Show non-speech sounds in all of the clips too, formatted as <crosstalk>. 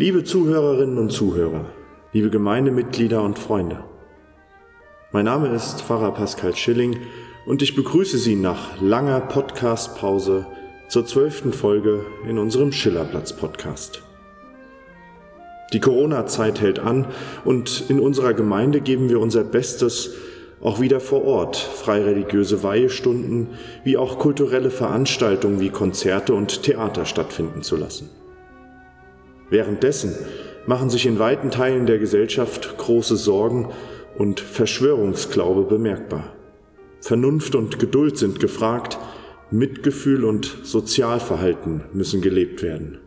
Liebe Zuhörerinnen und Zuhörer, liebe Gemeindemitglieder und Freunde. Mein Name ist Pfarrer Pascal Schilling und ich begrüße Sie nach langer Podcast-Pause zur zwölften Folge in unserem Schillerplatz-Podcast. Die Corona-Zeit hält an und in unserer Gemeinde geben wir unser Bestes, auch wieder vor Ort freireligiöse Weihestunden wie auch kulturelle Veranstaltungen wie Konzerte und Theater stattfinden zu lassen. Währenddessen machen sich in weiten Teilen der Gesellschaft große Sorgen und Verschwörungsglaube bemerkbar. Vernunft und Geduld sind gefragt, Mitgefühl und Sozialverhalten müssen gelebt werden.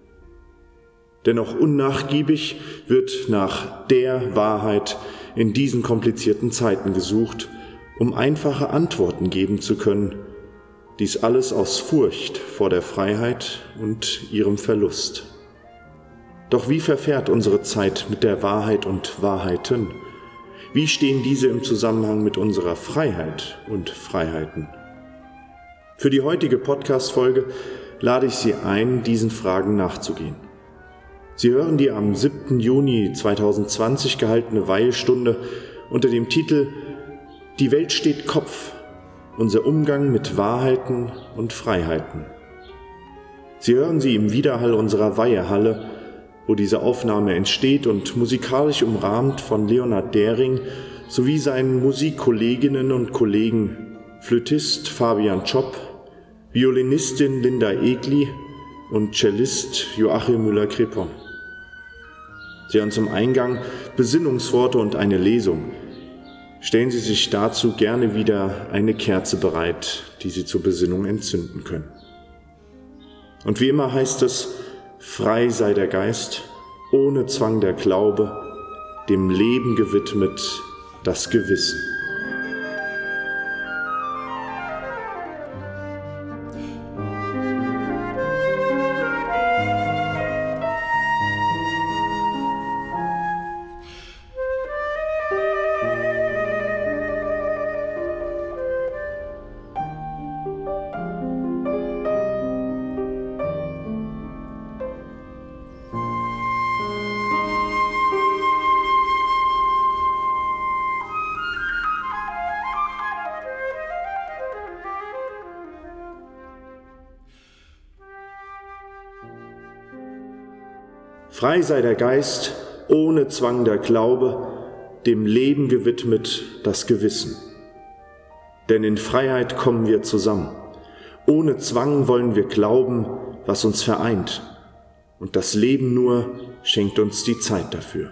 Dennoch unnachgiebig wird nach der Wahrheit in diesen komplizierten Zeiten gesucht, um einfache Antworten geben zu können, dies alles aus Furcht vor der Freiheit und ihrem Verlust. Doch wie verfährt unsere Zeit mit der Wahrheit und Wahrheiten? Wie stehen diese im Zusammenhang mit unserer Freiheit und Freiheiten? Für die heutige Podcast-Folge lade ich Sie ein, diesen Fragen nachzugehen. Sie hören die am 7. Juni 2020 gehaltene Weihestunde unter dem Titel Die Welt steht Kopf, unser Umgang mit Wahrheiten und Freiheiten. Sie hören sie im Widerhall unserer Weihehalle, wo diese Aufnahme entsteht und musikalisch umrahmt von Leonard Dering sowie seinen Musikkolleginnen und Kollegen Flötist Fabian Chopp, Violinistin Linda Egli und Cellist Joachim Müller-Krepon. Sie hören zum Eingang Besinnungsworte und eine Lesung. Stellen Sie sich dazu gerne wieder eine Kerze bereit, die Sie zur Besinnung entzünden können. Und wie immer heißt es, frei sei der Geist, ohne Zwang der Glaube, dem Leben gewidmet das Gewissen. Frei sei der Geist, ohne Zwang der Glaube, dem Leben gewidmet das Gewissen. Denn in Freiheit kommen wir zusammen. Ohne Zwang wollen wir glauben, was uns vereint. Und das Leben nur schenkt uns die Zeit dafür.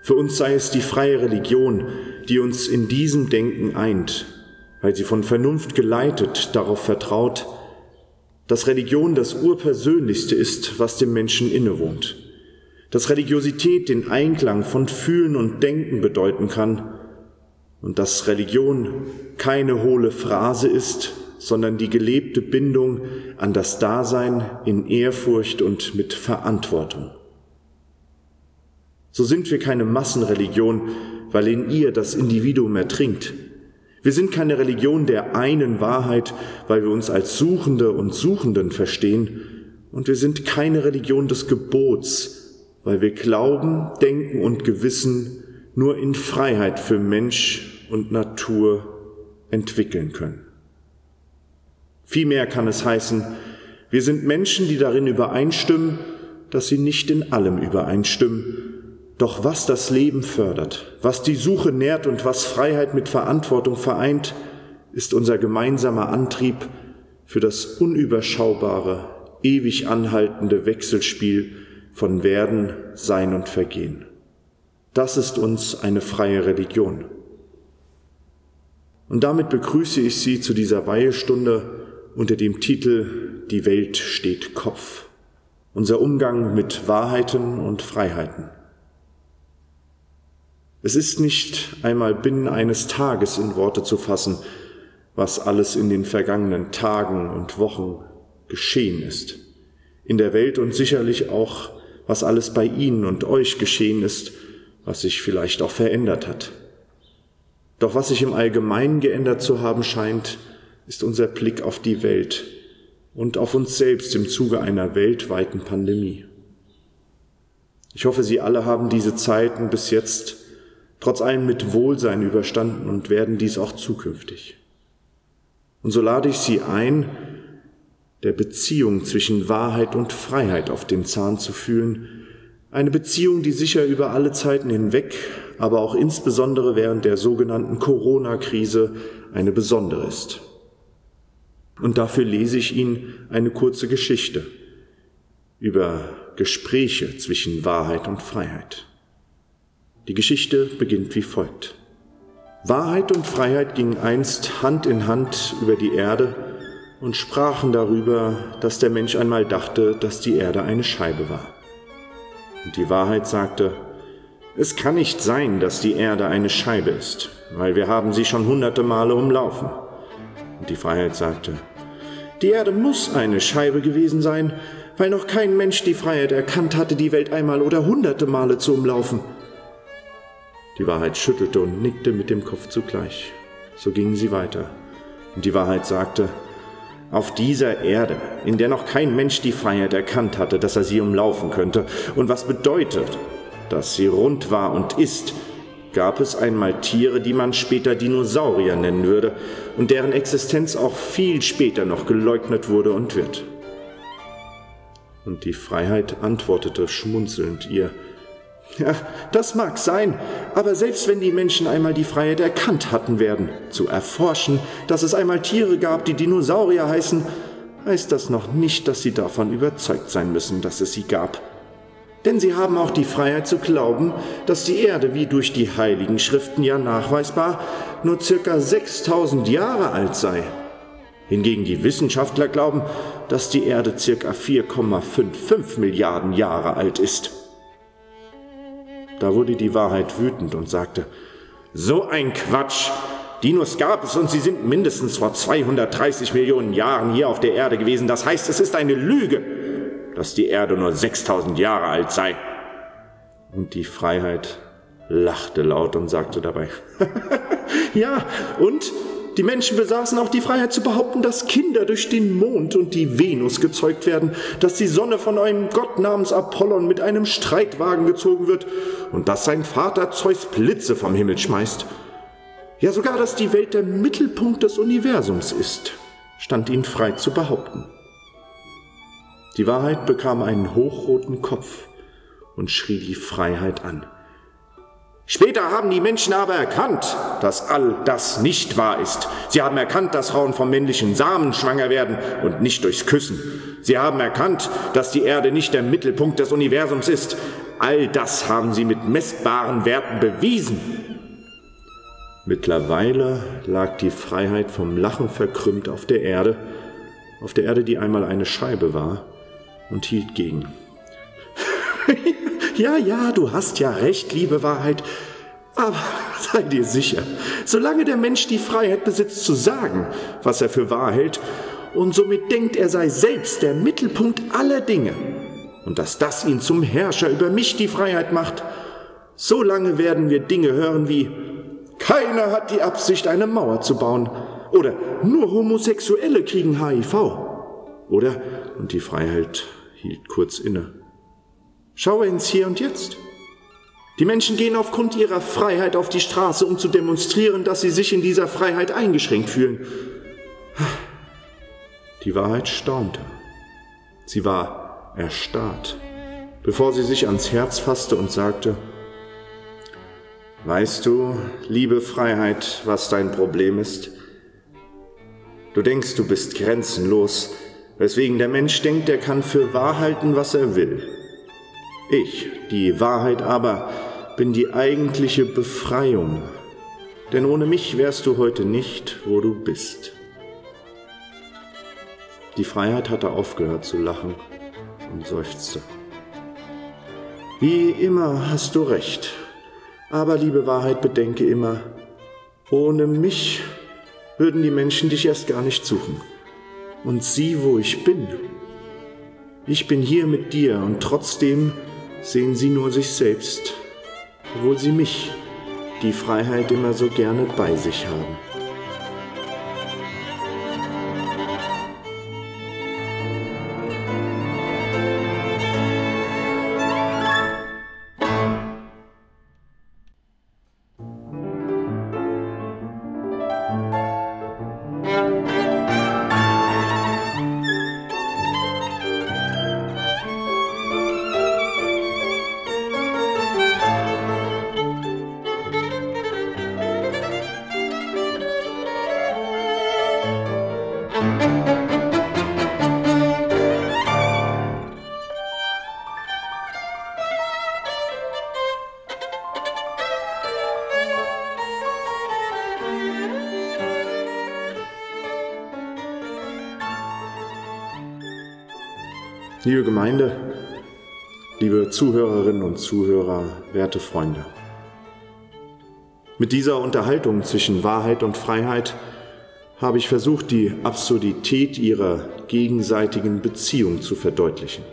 Für uns sei es die freie Religion, die uns in diesem Denken eint, weil sie von Vernunft geleitet darauf vertraut, dass Religion das Urpersönlichste ist, was dem Menschen innewohnt, dass Religiosität den Einklang von Fühlen und Denken bedeuten kann. Und dass Religion keine hohle Phrase ist, sondern die gelebte Bindung an das Dasein in Ehrfurcht und mit Verantwortung. So sind wir keine Massenreligion, weil in ihr das Individuum ertrinkt, wir sind keine Religion der einen Wahrheit, weil wir uns als Suchende und Suchenden verstehen. Und wir sind keine Religion des Gebots, weil wir Glauben, Denken und Gewissen nur in Freiheit für Mensch und Natur entwickeln können. Vielmehr kann es heißen, wir sind Menschen, die darin übereinstimmen, dass sie nicht in allem übereinstimmen, doch was das Leben fördert, was die Suche nährt und was Freiheit mit Verantwortung vereint, ist unser gemeinsamer Antrieb für das unüberschaubare, ewig anhaltende Wechselspiel von Werden, Sein und Vergehen. Das ist uns eine freie Religion. Und damit begrüße ich Sie zu dieser Weihestunde unter dem Titel Die Welt steht Kopf. Unser Umgang mit Wahrheiten und Freiheiten. Es ist nicht einmal binnen eines Tages in Worte zu fassen, was alles in den vergangenen Tagen und Wochen geschehen ist. In der Welt und sicherlich auch, was alles bei Ihnen und euch geschehen ist, was sich vielleicht auch verändert hat. Doch was sich im Allgemeinen geändert zu haben scheint, ist unser Blick auf die Welt und auf uns selbst im Zuge einer weltweiten Pandemie. Ich hoffe, Sie alle haben diese Zeiten bis jetzt trotz allem mit Wohlsein überstanden und werden dies auch zukünftig. Und so lade ich Sie ein, der Beziehung zwischen Wahrheit und Freiheit auf den Zahn zu fühlen, eine Beziehung, die sicher über alle Zeiten hinweg, aber auch insbesondere während der sogenannten Corona-Krise eine besondere ist. Und dafür lese ich Ihnen eine kurze Geschichte über Gespräche zwischen Wahrheit und Freiheit. Die Geschichte beginnt wie folgt. Wahrheit und Freiheit gingen einst Hand in Hand über die Erde und sprachen darüber, dass der Mensch einmal dachte, dass die Erde eine Scheibe war. Und die Wahrheit sagte, es kann nicht sein, dass die Erde eine Scheibe ist, weil wir haben sie schon hunderte Male umlaufen. Und die Freiheit sagte, die Erde muss eine Scheibe gewesen sein, weil noch kein Mensch die Freiheit erkannt hatte, die Welt einmal oder hunderte Male zu umlaufen. Die Wahrheit schüttelte und nickte mit dem Kopf zugleich. So gingen sie weiter. Und die Wahrheit sagte, auf dieser Erde, in der noch kein Mensch die Freiheit erkannt hatte, dass er sie umlaufen könnte, und was bedeutet, dass sie rund war und ist, gab es einmal Tiere, die man später Dinosaurier nennen würde und deren Existenz auch viel später noch geleugnet wurde und wird. Und die Freiheit antwortete schmunzelnd ihr, ja, das mag sein, aber selbst wenn die Menschen einmal die Freiheit erkannt hatten werden, zu erforschen, dass es einmal Tiere gab, die Dinosaurier heißen, heißt das noch nicht, dass sie davon überzeugt sein müssen, dass es sie gab. Denn sie haben auch die Freiheit zu glauben, dass die Erde, wie durch die heiligen Schriften ja nachweisbar, nur circa 6000 Jahre alt sei. Hingegen die Wissenschaftler glauben, dass die Erde circa 4,55 Milliarden Jahre alt ist. Da wurde die Wahrheit wütend und sagte, so ein Quatsch! Dinos gab es und sie sind mindestens vor 230 Millionen Jahren hier auf der Erde gewesen. Das heißt, es ist eine Lüge, dass die Erde nur 6000 Jahre alt sei. Und die Freiheit lachte laut und sagte dabei, <laughs> ja, und die Menschen besaßen auch die Freiheit zu behaupten, dass Kinder durch den Mond und die Venus gezeugt werden, dass die Sonne von einem Gott namens Apollon mit einem Streitwagen gezogen wird und dass sein Vater Zeus Blitze vom Himmel schmeißt. Ja sogar, dass die Welt der Mittelpunkt des Universums ist, stand ihnen frei zu behaupten. Die Wahrheit bekam einen hochroten Kopf und schrie die Freiheit an. Später haben die Menschen aber erkannt, dass all das nicht wahr ist. Sie haben erkannt, dass Frauen vom männlichen Samen schwanger werden und nicht durchs Küssen. Sie haben erkannt, dass die Erde nicht der Mittelpunkt des Universums ist. All das haben sie mit messbaren Werten bewiesen. Mittlerweile lag die Freiheit vom Lachen verkrümmt auf der Erde, auf der Erde, die einmal eine Scheibe war, und hielt gegen. <laughs> Ja, ja, du hast ja recht, liebe Wahrheit. Aber sei dir sicher, solange der Mensch die Freiheit besitzt zu sagen, was er für wahr hält, und somit denkt, er sei selbst der Mittelpunkt aller Dinge, und dass das ihn zum Herrscher über mich die Freiheit macht, solange werden wir Dinge hören wie keiner hat die Absicht, eine Mauer zu bauen, oder nur Homosexuelle kriegen HIV, oder, und die Freiheit hielt kurz inne, Schaue ins Hier und Jetzt. Die Menschen gehen aufgrund ihrer Freiheit auf die Straße, um zu demonstrieren, dass sie sich in dieser Freiheit eingeschränkt fühlen. Die Wahrheit staunte. Sie war erstarrt, bevor sie sich ans Herz fasste und sagte, Weißt du, liebe Freiheit, was dein Problem ist? Du denkst, du bist grenzenlos, weswegen der Mensch denkt, er kann für wahr halten, was er will. Ich, die Wahrheit aber, bin die eigentliche Befreiung, denn ohne mich wärst du heute nicht, wo du bist. Die Freiheit hatte aufgehört zu lachen und seufzte. Wie immer hast du recht, aber liebe Wahrheit, bedenke immer, ohne mich würden die Menschen dich erst gar nicht suchen. Und sieh, wo ich bin. Ich bin hier mit dir und trotzdem sehen sie nur sich selbst, obwohl sie mich, die Freiheit immer so gerne bei sich haben. Liebe Gemeinde, liebe Zuhörerinnen und Zuhörer, werte Freunde. Mit dieser Unterhaltung zwischen Wahrheit und Freiheit habe ich versucht, die Absurdität ihrer gegenseitigen Beziehung zu verdeutlichen.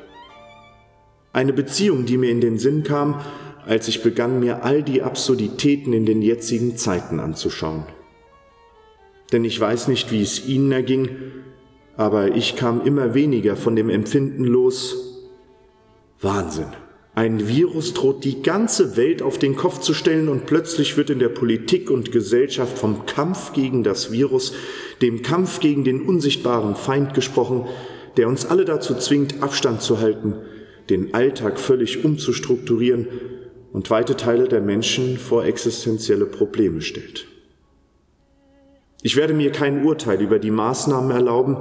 Eine Beziehung, die mir in den Sinn kam, als ich begann, mir all die Absurditäten in den jetzigen Zeiten anzuschauen. Denn ich weiß nicht, wie es Ihnen erging, aber ich kam immer weniger von dem Empfinden los. Wahnsinn. Ein Virus droht die ganze Welt auf den Kopf zu stellen und plötzlich wird in der Politik und Gesellschaft vom Kampf gegen das Virus, dem Kampf gegen den unsichtbaren Feind gesprochen, der uns alle dazu zwingt, Abstand zu halten, den Alltag völlig umzustrukturieren und weite Teile der Menschen vor existenzielle Probleme stellt. Ich werde mir kein Urteil über die Maßnahmen erlauben,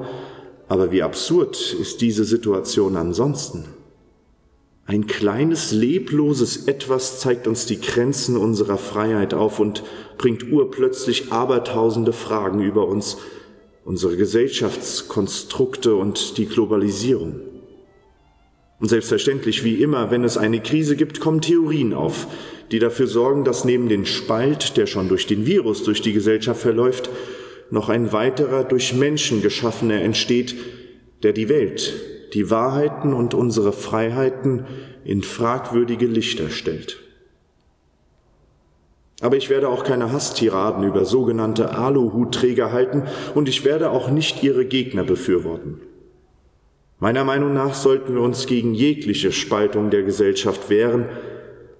aber wie absurd ist diese Situation ansonsten? Ein kleines, lebloses Etwas zeigt uns die Grenzen unserer Freiheit auf und bringt urplötzlich abertausende Fragen über uns, unsere Gesellschaftskonstrukte und die Globalisierung. Und selbstverständlich, wie immer, wenn es eine Krise gibt, kommen Theorien auf, die dafür sorgen, dass neben den Spalt, der schon durch den Virus durch die Gesellschaft verläuft, noch ein weiterer durch Menschen geschaffener entsteht, der die Welt, die Wahrheiten und unsere Freiheiten in fragwürdige Lichter stellt. Aber ich werde auch keine Hasstiraden über sogenannte Aluhutträger halten und ich werde auch nicht ihre Gegner befürworten. Meiner Meinung nach sollten wir uns gegen jegliche Spaltung der Gesellschaft wehren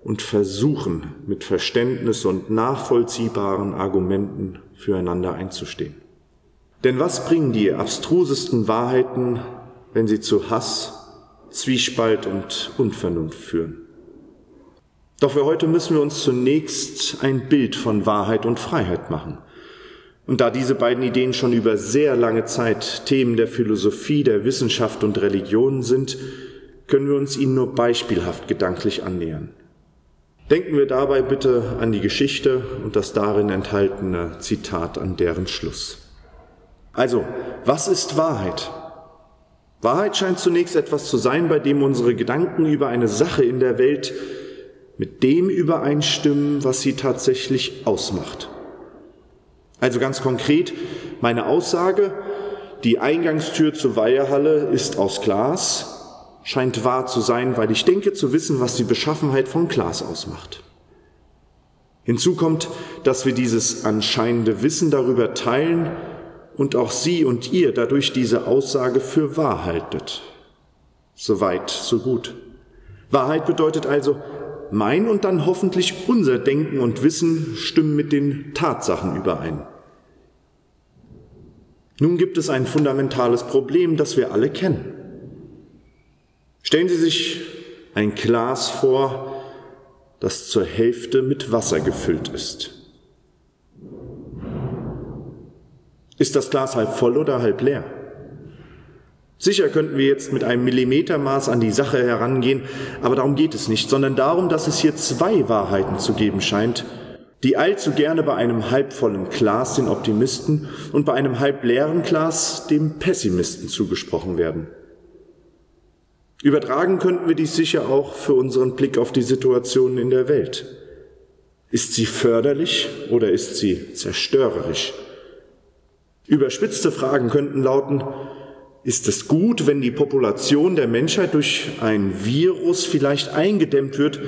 und versuchen, mit Verständnis und nachvollziehbaren Argumenten füreinander einzustehen. Denn was bringen die abstrusesten Wahrheiten, wenn sie zu Hass, Zwiespalt und Unvernunft führen? Doch für heute müssen wir uns zunächst ein Bild von Wahrheit und Freiheit machen. Und da diese beiden Ideen schon über sehr lange Zeit Themen der Philosophie, der Wissenschaft und Religion sind, können wir uns ihnen nur beispielhaft gedanklich annähern. Denken wir dabei bitte an die Geschichte und das darin enthaltene Zitat an deren Schluss. Also, was ist Wahrheit? Wahrheit scheint zunächst etwas zu sein, bei dem unsere Gedanken über eine Sache in der Welt mit dem übereinstimmen, was sie tatsächlich ausmacht. Also ganz konkret, meine Aussage, die Eingangstür zur Weihehalle ist aus Glas, scheint wahr zu sein, weil ich denke zu wissen, was die Beschaffenheit von Glas ausmacht. Hinzu kommt, dass wir dieses anscheinende Wissen darüber teilen und auch Sie und ihr dadurch diese Aussage für wahr haltet. Soweit, so gut. Wahrheit bedeutet also, mein und dann hoffentlich unser Denken und Wissen stimmen mit den Tatsachen überein. Nun gibt es ein fundamentales Problem, das wir alle kennen. Stellen Sie sich ein Glas vor, das zur Hälfte mit Wasser gefüllt ist. Ist das Glas halb voll oder halb leer? Sicher könnten wir jetzt mit einem Millimetermaß an die Sache herangehen, aber darum geht es nicht, sondern darum, dass es hier zwei Wahrheiten zu geben scheint, die allzu gerne bei einem halbvollen Glas den Optimisten und bei einem halb leeren Glas dem Pessimisten zugesprochen werden. Übertragen könnten wir dies sicher auch für unseren Blick auf die Situation in der Welt. Ist sie förderlich oder ist sie zerstörerisch? Überspitzte Fragen könnten lauten, ist es gut, wenn die Population der Menschheit durch ein Virus vielleicht eingedämmt wird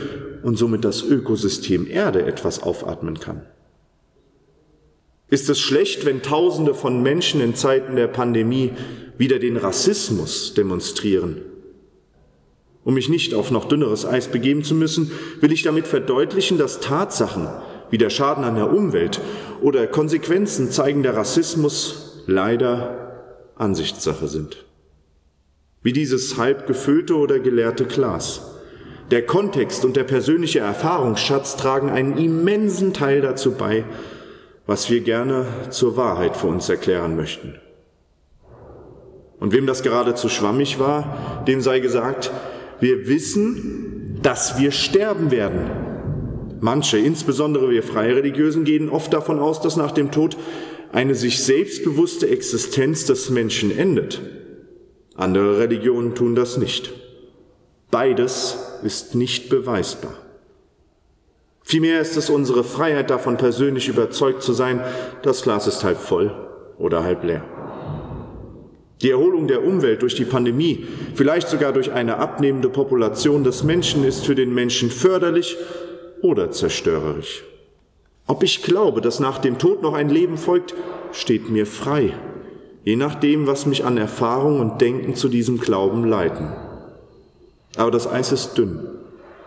und somit das Ökosystem Erde etwas aufatmen kann? Ist es schlecht, wenn Tausende von Menschen in Zeiten der Pandemie wieder den Rassismus demonstrieren um mich nicht auf noch dünneres Eis begeben zu müssen, will ich damit verdeutlichen, dass Tatsachen wie der Schaden an der Umwelt oder Konsequenzen zeigender Rassismus leider Ansichtssache sind. Wie dieses halb gefüllte oder geleerte Glas. Der Kontext und der persönliche Erfahrungsschatz tragen einen immensen Teil dazu bei, was wir gerne zur Wahrheit für uns erklären möchten. Und wem das gerade zu schwammig war, dem sei gesagt, wir wissen, dass wir sterben werden. Manche, insbesondere wir Freireligiösen, gehen oft davon aus, dass nach dem Tod eine sich selbstbewusste Existenz des Menschen endet. Andere Religionen tun das nicht. Beides ist nicht beweisbar. Vielmehr ist es unsere Freiheit davon, persönlich überzeugt zu sein, das Glas ist halb voll oder halb leer. Die Erholung der Umwelt durch die Pandemie, vielleicht sogar durch eine abnehmende Population des Menschen, ist für den Menschen förderlich oder zerstörerisch. Ob ich glaube, dass nach dem Tod noch ein Leben folgt, steht mir frei, je nachdem, was mich an Erfahrung und Denken zu diesem Glauben leiten. Aber das Eis ist dünn,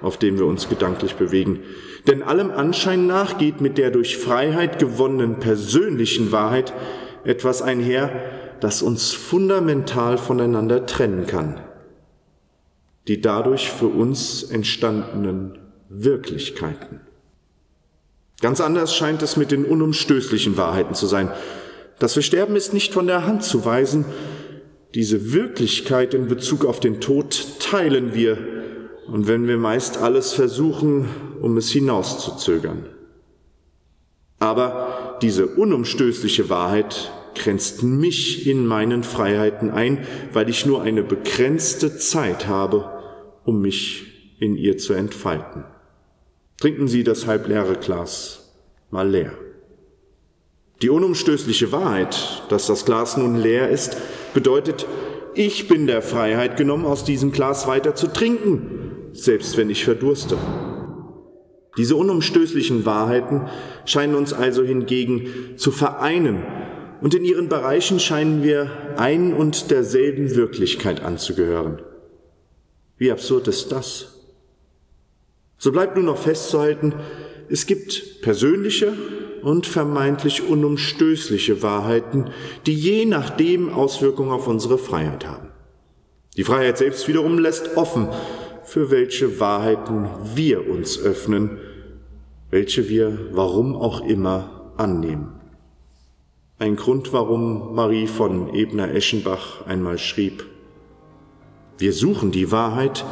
auf dem wir uns gedanklich bewegen, denn allem Anschein nach geht mit der durch Freiheit gewonnenen persönlichen Wahrheit etwas einher, das uns fundamental voneinander trennen kann. Die dadurch für uns entstandenen Wirklichkeiten. Ganz anders scheint es mit den unumstößlichen Wahrheiten zu sein. Das Versterben ist nicht von der Hand zu weisen. Diese Wirklichkeit in Bezug auf den Tod teilen wir, und wenn wir meist alles versuchen, um es hinauszuzögern. Aber diese unumstößliche Wahrheit grenzt mich in meinen Freiheiten ein, weil ich nur eine begrenzte Zeit habe, um mich in ihr zu entfalten. Trinken Sie das halbleere Glas mal leer. Die unumstößliche Wahrheit, dass das Glas nun leer ist, bedeutet, ich bin der Freiheit genommen, aus diesem Glas weiter zu trinken, selbst wenn ich verdurste. Diese unumstößlichen Wahrheiten scheinen uns also hingegen zu vereinen und in ihren Bereichen scheinen wir ein und derselben Wirklichkeit anzugehören. Wie absurd ist das? So bleibt nur noch festzuhalten, es gibt persönliche und vermeintlich unumstößliche Wahrheiten, die je nachdem Auswirkungen auf unsere Freiheit haben. Die Freiheit selbst wiederum lässt offen, für welche Wahrheiten wir uns öffnen, welche wir warum auch immer annehmen. Ein Grund, warum Marie von Ebner-Eschenbach einmal schrieb, wir suchen die Wahrheit,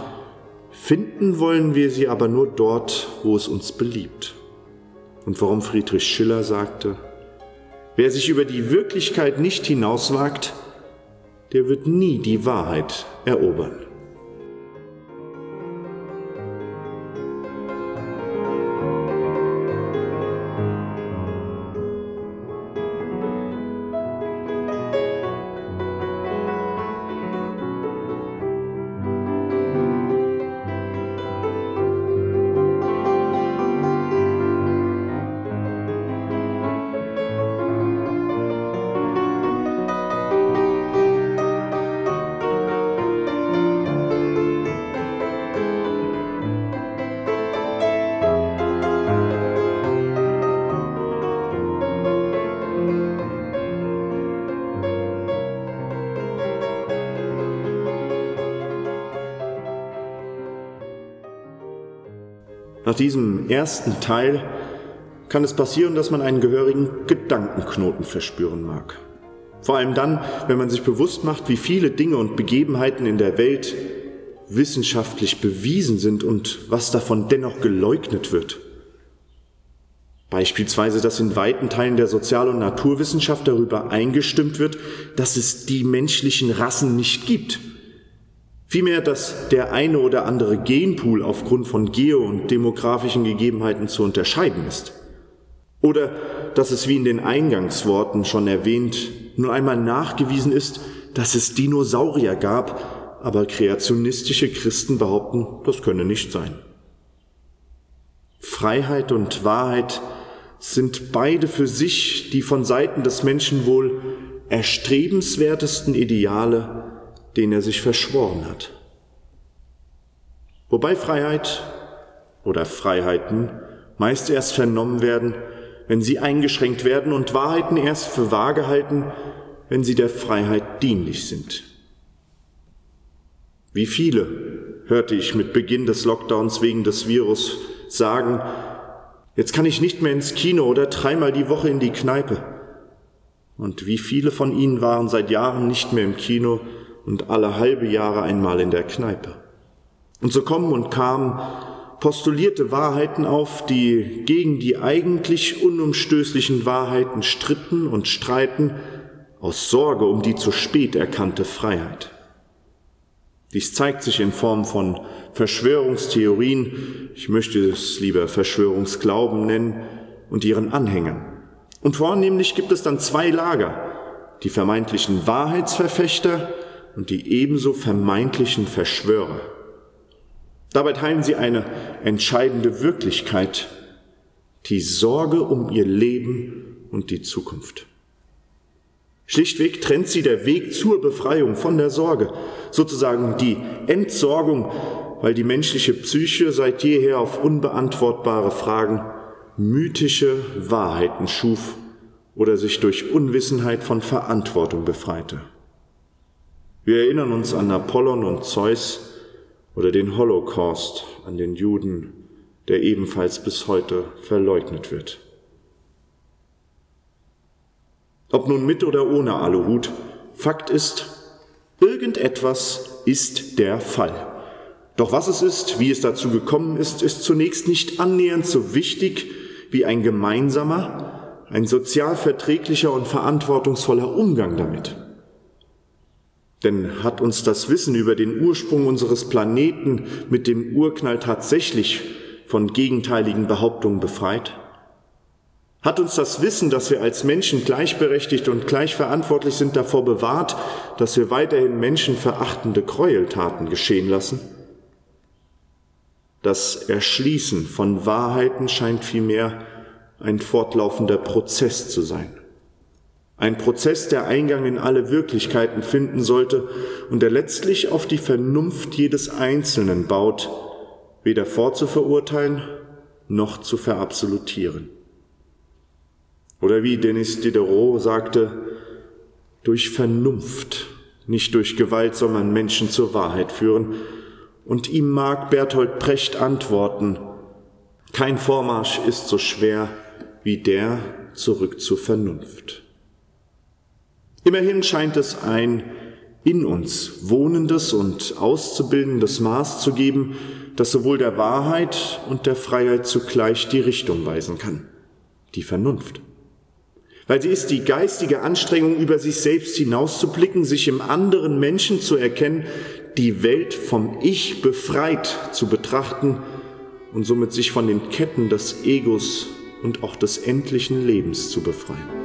finden wollen wir sie aber nur dort, wo es uns beliebt. Und warum Friedrich Schiller sagte, wer sich über die Wirklichkeit nicht hinauswagt, der wird nie die Wahrheit erobern. Nach diesem ersten Teil kann es passieren, dass man einen gehörigen Gedankenknoten verspüren mag. Vor allem dann, wenn man sich bewusst macht, wie viele Dinge und Begebenheiten in der Welt wissenschaftlich bewiesen sind und was davon dennoch geleugnet wird. Beispielsweise, dass in weiten Teilen der Sozial- und Naturwissenschaft darüber eingestimmt wird, dass es die menschlichen Rassen nicht gibt Vielmehr, dass der eine oder andere Genpool aufgrund von geo- und demografischen Gegebenheiten zu unterscheiden ist. Oder dass es wie in den Eingangsworten schon erwähnt, nur einmal nachgewiesen ist, dass es Dinosaurier gab, aber kreationistische Christen behaupten, das könne nicht sein. Freiheit und Wahrheit sind beide für sich die von Seiten des Menschen wohl erstrebenswertesten Ideale, den er sich verschworen hat. Wobei Freiheit oder Freiheiten meist erst vernommen werden, wenn sie eingeschränkt werden und Wahrheiten erst für wahr gehalten, wenn sie der Freiheit dienlich sind. Wie viele hörte ich mit Beginn des Lockdowns wegen des Virus sagen, jetzt kann ich nicht mehr ins Kino oder dreimal die Woche in die Kneipe. Und wie viele von ihnen waren seit Jahren nicht mehr im Kino und alle halbe Jahre einmal in der Kneipe. Und so kommen und kamen postulierte Wahrheiten auf, die gegen die eigentlich unumstößlichen Wahrheiten stritten und streiten, aus Sorge um die zu spät erkannte Freiheit. Dies zeigt sich in Form von Verschwörungstheorien, ich möchte es lieber Verschwörungsglauben nennen, und ihren Anhängern. Und vornehmlich gibt es dann zwei Lager, die vermeintlichen Wahrheitsverfechter und die ebenso vermeintlichen Verschwörer. Dabei teilen sie eine entscheidende Wirklichkeit, die Sorge um ihr Leben und die Zukunft. Schlichtweg trennt sie der Weg zur Befreiung von der Sorge, sozusagen die Entsorgung, weil die menschliche Psyche seit jeher auf unbeantwortbare Fragen mythische Wahrheiten schuf oder sich durch Unwissenheit von Verantwortung befreite. Wir erinnern uns an Apollon und Zeus oder den Holocaust an den Juden, der ebenfalls bis heute verleugnet wird. Ob nun mit oder ohne Aluhut, Fakt ist, irgendetwas ist der Fall. Doch was es ist, wie es dazu gekommen ist, ist zunächst nicht annähernd so wichtig wie ein gemeinsamer, ein sozial verträglicher und verantwortungsvoller Umgang damit. Denn hat uns das Wissen über den Ursprung unseres Planeten mit dem Urknall tatsächlich von gegenteiligen Behauptungen befreit? Hat uns das Wissen, dass wir als Menschen gleichberechtigt und gleichverantwortlich sind, davor bewahrt, dass wir weiterhin menschenverachtende Gräueltaten geschehen lassen? Das Erschließen von Wahrheiten scheint vielmehr ein fortlaufender Prozess zu sein. Ein Prozess, der Eingang in alle Wirklichkeiten finden sollte und der letztlich auf die Vernunft jedes Einzelnen baut, weder vorzuverurteilen noch zu verabsolutieren. Oder wie Denis Diderot sagte, durch Vernunft, nicht durch Gewalt soll man Menschen zur Wahrheit führen. Und ihm mag Bertolt Brecht antworten, kein Vormarsch ist so schwer wie der zurück zur Vernunft. Immerhin scheint es ein in uns wohnendes und auszubildendes Maß zu geben, das sowohl der Wahrheit und der Freiheit zugleich die Richtung weisen kann, die Vernunft weil sie ist die geistige Anstrengung, über sich selbst hinauszublicken, sich im anderen Menschen zu erkennen, die Welt vom Ich befreit zu betrachten und somit sich von den Ketten des Egos und auch des endlichen Lebens zu befreien.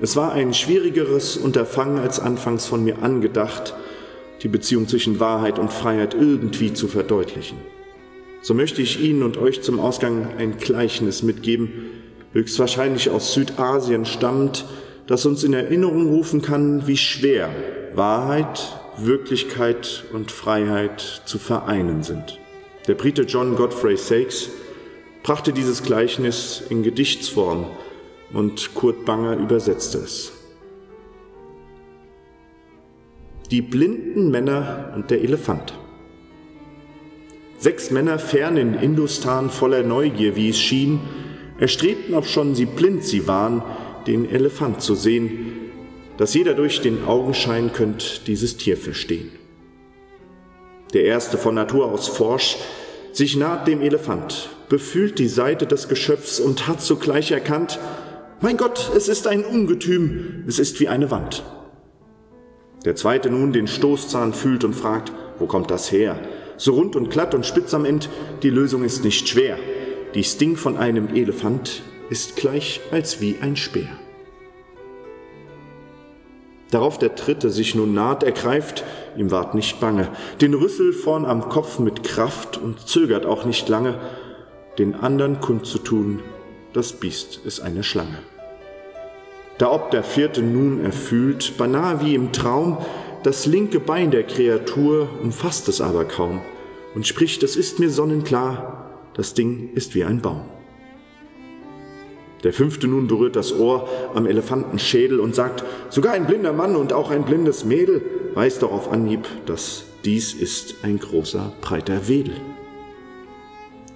Es war ein schwierigeres Unterfangen als anfangs von mir angedacht, die Beziehung zwischen Wahrheit und Freiheit irgendwie zu verdeutlichen. So möchte ich Ihnen und euch zum Ausgang ein Gleichnis mitgeben, höchstwahrscheinlich aus Südasien stammt, das uns in Erinnerung rufen kann, wie schwer Wahrheit, Wirklichkeit und Freiheit zu vereinen sind. Der Brite John Godfrey Sakes brachte dieses Gleichnis in Gedichtsform und Kurt Banger übersetzte es. Die blinden Männer und der Elefant. Sechs Männer fern in Industan voller Neugier, wie es schien, erstrebten, ob schon sie blind sie waren, den Elefant zu sehen, dass jeder durch den Augenschein könnt dieses Tier verstehen. Der erste von Natur aus forsch, sich naht dem Elefant, befühlt die Seite des Geschöpfs und hat zugleich erkannt, mein Gott, es ist ein Ungetüm, es ist wie eine Wand. Der zweite nun den Stoßzahn fühlt und fragt, wo kommt das her? So rund und glatt und spitz am End, die Lösung ist nicht schwer. Die Sting von einem Elefant ist gleich als wie ein Speer. Darauf der Dritte sich nun naht, ergreift, ihm ward nicht bange, den Rüssel vorn am Kopf mit Kraft und zögert auch nicht lange, den andern kundzutun, das Biest ist eine Schlange. Da ob der Vierte nun erfühlt, beinahe wie im Traum, das linke Bein der Kreatur umfasst es aber kaum und spricht, es ist mir sonnenklar, das Ding ist wie ein Baum. Der fünfte nun berührt das Ohr am Elefantenschädel und sagt, sogar ein blinder Mann und auch ein blindes Mädel weiß doch auf Anhieb, dass dies ist ein großer, breiter Wedel.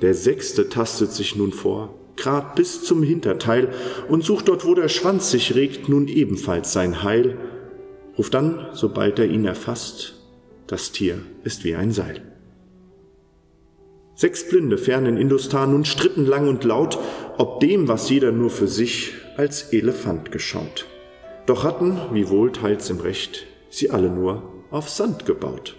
Der sechste tastet sich nun vor, grad bis zum Hinterteil und sucht dort, wo der Schwanz sich regt, nun ebenfalls sein Heil, ruft dann, sobald er ihn erfasst, das Tier ist wie ein Seil. Sechs Blinde fern in Industan nun stritten lang und laut, ob dem, was jeder nur für sich als Elefant geschaut. Doch hatten, wie wohl teils im Recht, sie alle nur auf Sand gebaut.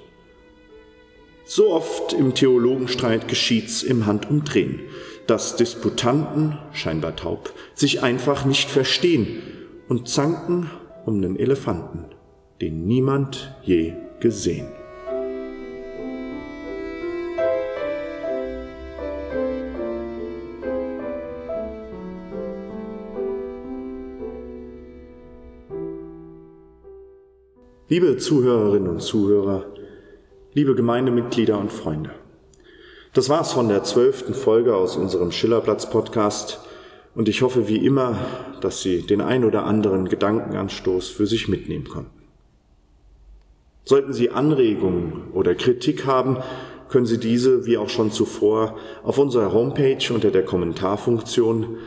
So oft im Theologenstreit geschieht's im Handumdrehen, dass Disputanten, scheinbar taub, sich einfach nicht verstehen und zanken um nen Elefanten, den niemand je gesehen. Liebe Zuhörerinnen und Zuhörer, liebe Gemeindemitglieder und Freunde, das war's von der zwölften Folge aus unserem Schillerplatz-Podcast und ich hoffe wie immer, dass Sie den ein oder anderen Gedankenanstoß für sich mitnehmen konnten. Sollten Sie Anregungen oder Kritik haben, können Sie diese, wie auch schon zuvor, auf unserer Homepage unter der Kommentarfunktion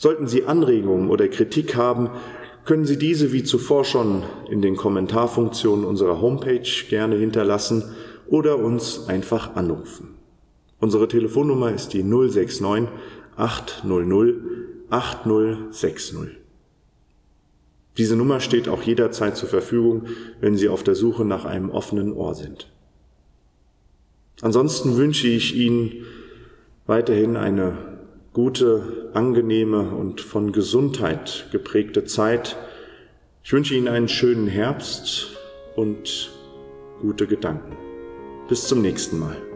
Sollten Sie Anregungen oder Kritik haben, können Sie diese wie zuvor schon in den Kommentarfunktionen unserer Homepage gerne hinterlassen oder uns einfach anrufen. Unsere Telefonnummer ist die 069 800 8060. Diese Nummer steht auch jederzeit zur Verfügung, wenn Sie auf der Suche nach einem offenen Ohr sind. Ansonsten wünsche ich Ihnen weiterhin eine gute, angenehme und von Gesundheit geprägte Zeit. Ich wünsche Ihnen einen schönen Herbst und gute Gedanken. Bis zum nächsten Mal.